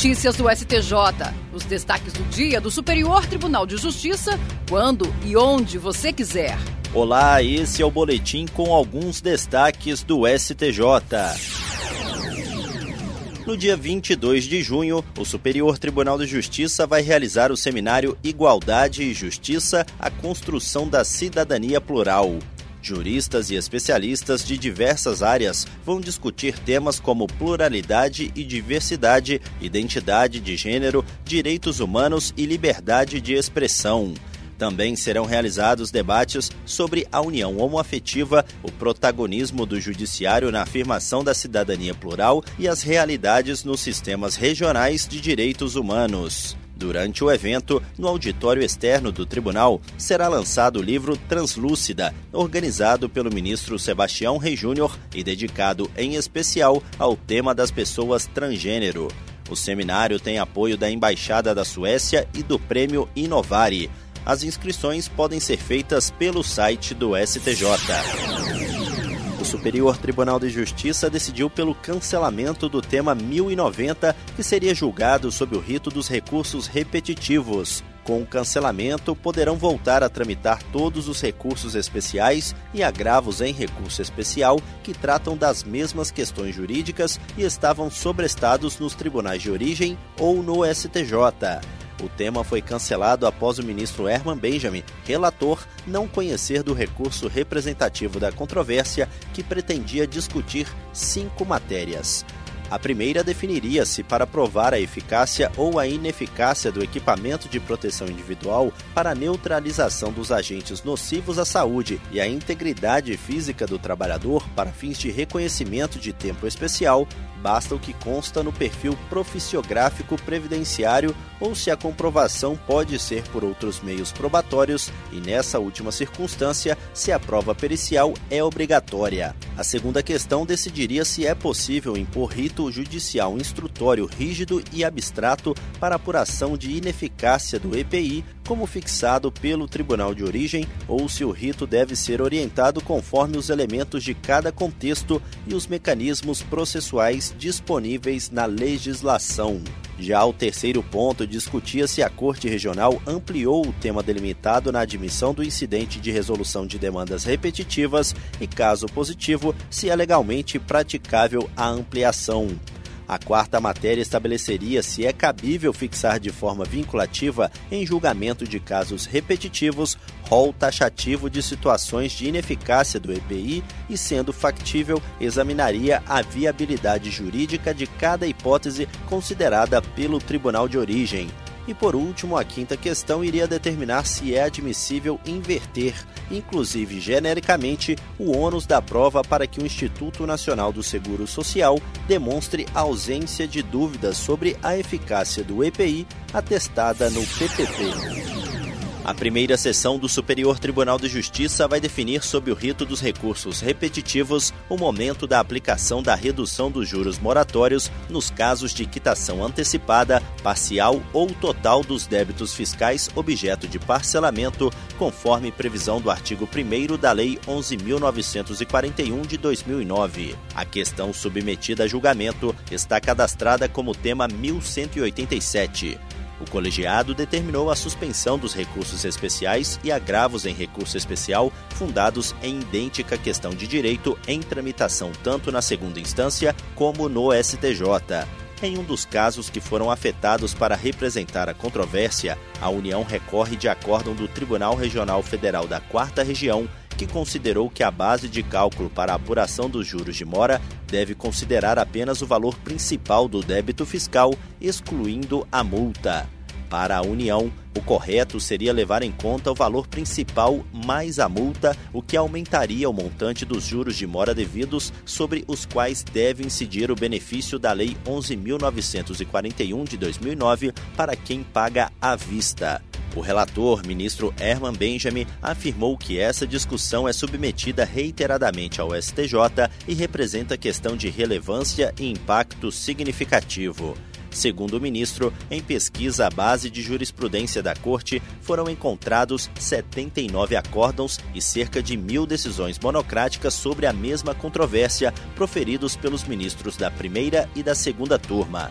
Notícias do STJ. Os destaques do dia do Superior Tribunal de Justiça, quando e onde você quiser. Olá, esse é o boletim com alguns destaques do STJ. No dia 22 de junho, o Superior Tribunal de Justiça vai realizar o seminário Igualdade e Justiça a construção da cidadania plural. Juristas e especialistas de diversas áreas vão discutir temas como pluralidade e diversidade, identidade de gênero, direitos humanos e liberdade de expressão. Também serão realizados debates sobre a união homoafetiva, o protagonismo do judiciário na afirmação da cidadania plural e as realidades nos sistemas regionais de direitos humanos. Durante o evento, no auditório externo do tribunal, será lançado o livro Translúcida, organizado pelo ministro Sebastião Rei Júnior e dedicado em especial ao tema das pessoas transgênero. O seminário tem apoio da Embaixada da Suécia e do Prêmio Inovare. As inscrições podem ser feitas pelo site do STJ. O Superior Tribunal de Justiça decidiu pelo cancelamento do tema 1090, que seria julgado sob o rito dos recursos repetitivos. Com o cancelamento, poderão voltar a tramitar todos os recursos especiais e agravos em recurso especial que tratam das mesmas questões jurídicas e estavam sobrestados nos tribunais de origem ou no STJ. O tema foi cancelado após o ministro Herman Benjamin, relator, não conhecer do recurso representativo da controvérsia que pretendia discutir cinco matérias. A primeira definiria se, para provar a eficácia ou a ineficácia do equipamento de proteção individual para a neutralização dos agentes nocivos à saúde e a integridade física do trabalhador para fins de reconhecimento de tempo especial, basta o que consta no perfil proficiográfico previdenciário ou se a comprovação pode ser por outros meios probatórios e, nessa última circunstância, se a prova pericial é obrigatória. A segunda questão decidiria se é possível impor rito judicial instrutório rígido e abstrato para apuração de ineficácia do EPI, como fixado pelo Tribunal de Origem, ou se o rito deve ser orientado conforme os elementos de cada contexto e os mecanismos processuais disponíveis na legislação. Já o terceiro ponto discutia se a Corte Regional ampliou o tema delimitado na admissão do incidente de resolução de demandas repetitivas e, caso positivo, se é legalmente praticável a ampliação. A quarta matéria estabeleceria se é cabível fixar de forma vinculativa, em julgamento de casos repetitivos, rol taxativo de situações de ineficácia do EPI e, sendo factível, examinaria a viabilidade jurídica de cada hipótese considerada pelo tribunal de origem. E por último, a quinta questão iria determinar se é admissível inverter, inclusive genericamente, o ônus da prova para que o Instituto Nacional do Seguro Social demonstre ausência de dúvidas sobre a eficácia do EPI atestada no PPP. A primeira sessão do Superior Tribunal de Justiça vai definir, sob o rito dos recursos repetitivos, o momento da aplicação da redução dos juros moratórios nos casos de quitação antecipada, parcial ou total dos débitos fiscais objeto de parcelamento, conforme previsão do artigo 1 da Lei 11.941 de 2009. A questão submetida a julgamento está cadastrada como tema 1187. O colegiado determinou a suspensão dos recursos especiais e agravos em recurso especial fundados em idêntica questão de direito em tramitação tanto na segunda instância como no STJ. Em um dos casos que foram afetados para representar a controvérsia, a União recorre de acórdão do Tribunal Regional Federal da Quarta Região, que considerou que a base de cálculo para a apuração dos juros de mora deve considerar apenas o valor principal do débito fiscal, excluindo a multa. Para a União, o correto seria levar em conta o valor principal mais a multa, o que aumentaria o montante dos juros de mora devidos sobre os quais deve incidir o benefício da Lei 11.941 de 2009 para quem paga à vista. O relator, ministro Herman Benjamin, afirmou que essa discussão é submetida reiteradamente ao STJ e representa questão de relevância e impacto significativo. Segundo o ministro, em pesquisa à base de jurisprudência da Corte, foram encontrados 79 acórdãos e cerca de mil decisões monocráticas sobre a mesma controvérsia proferidos pelos ministros da primeira e da segunda turma.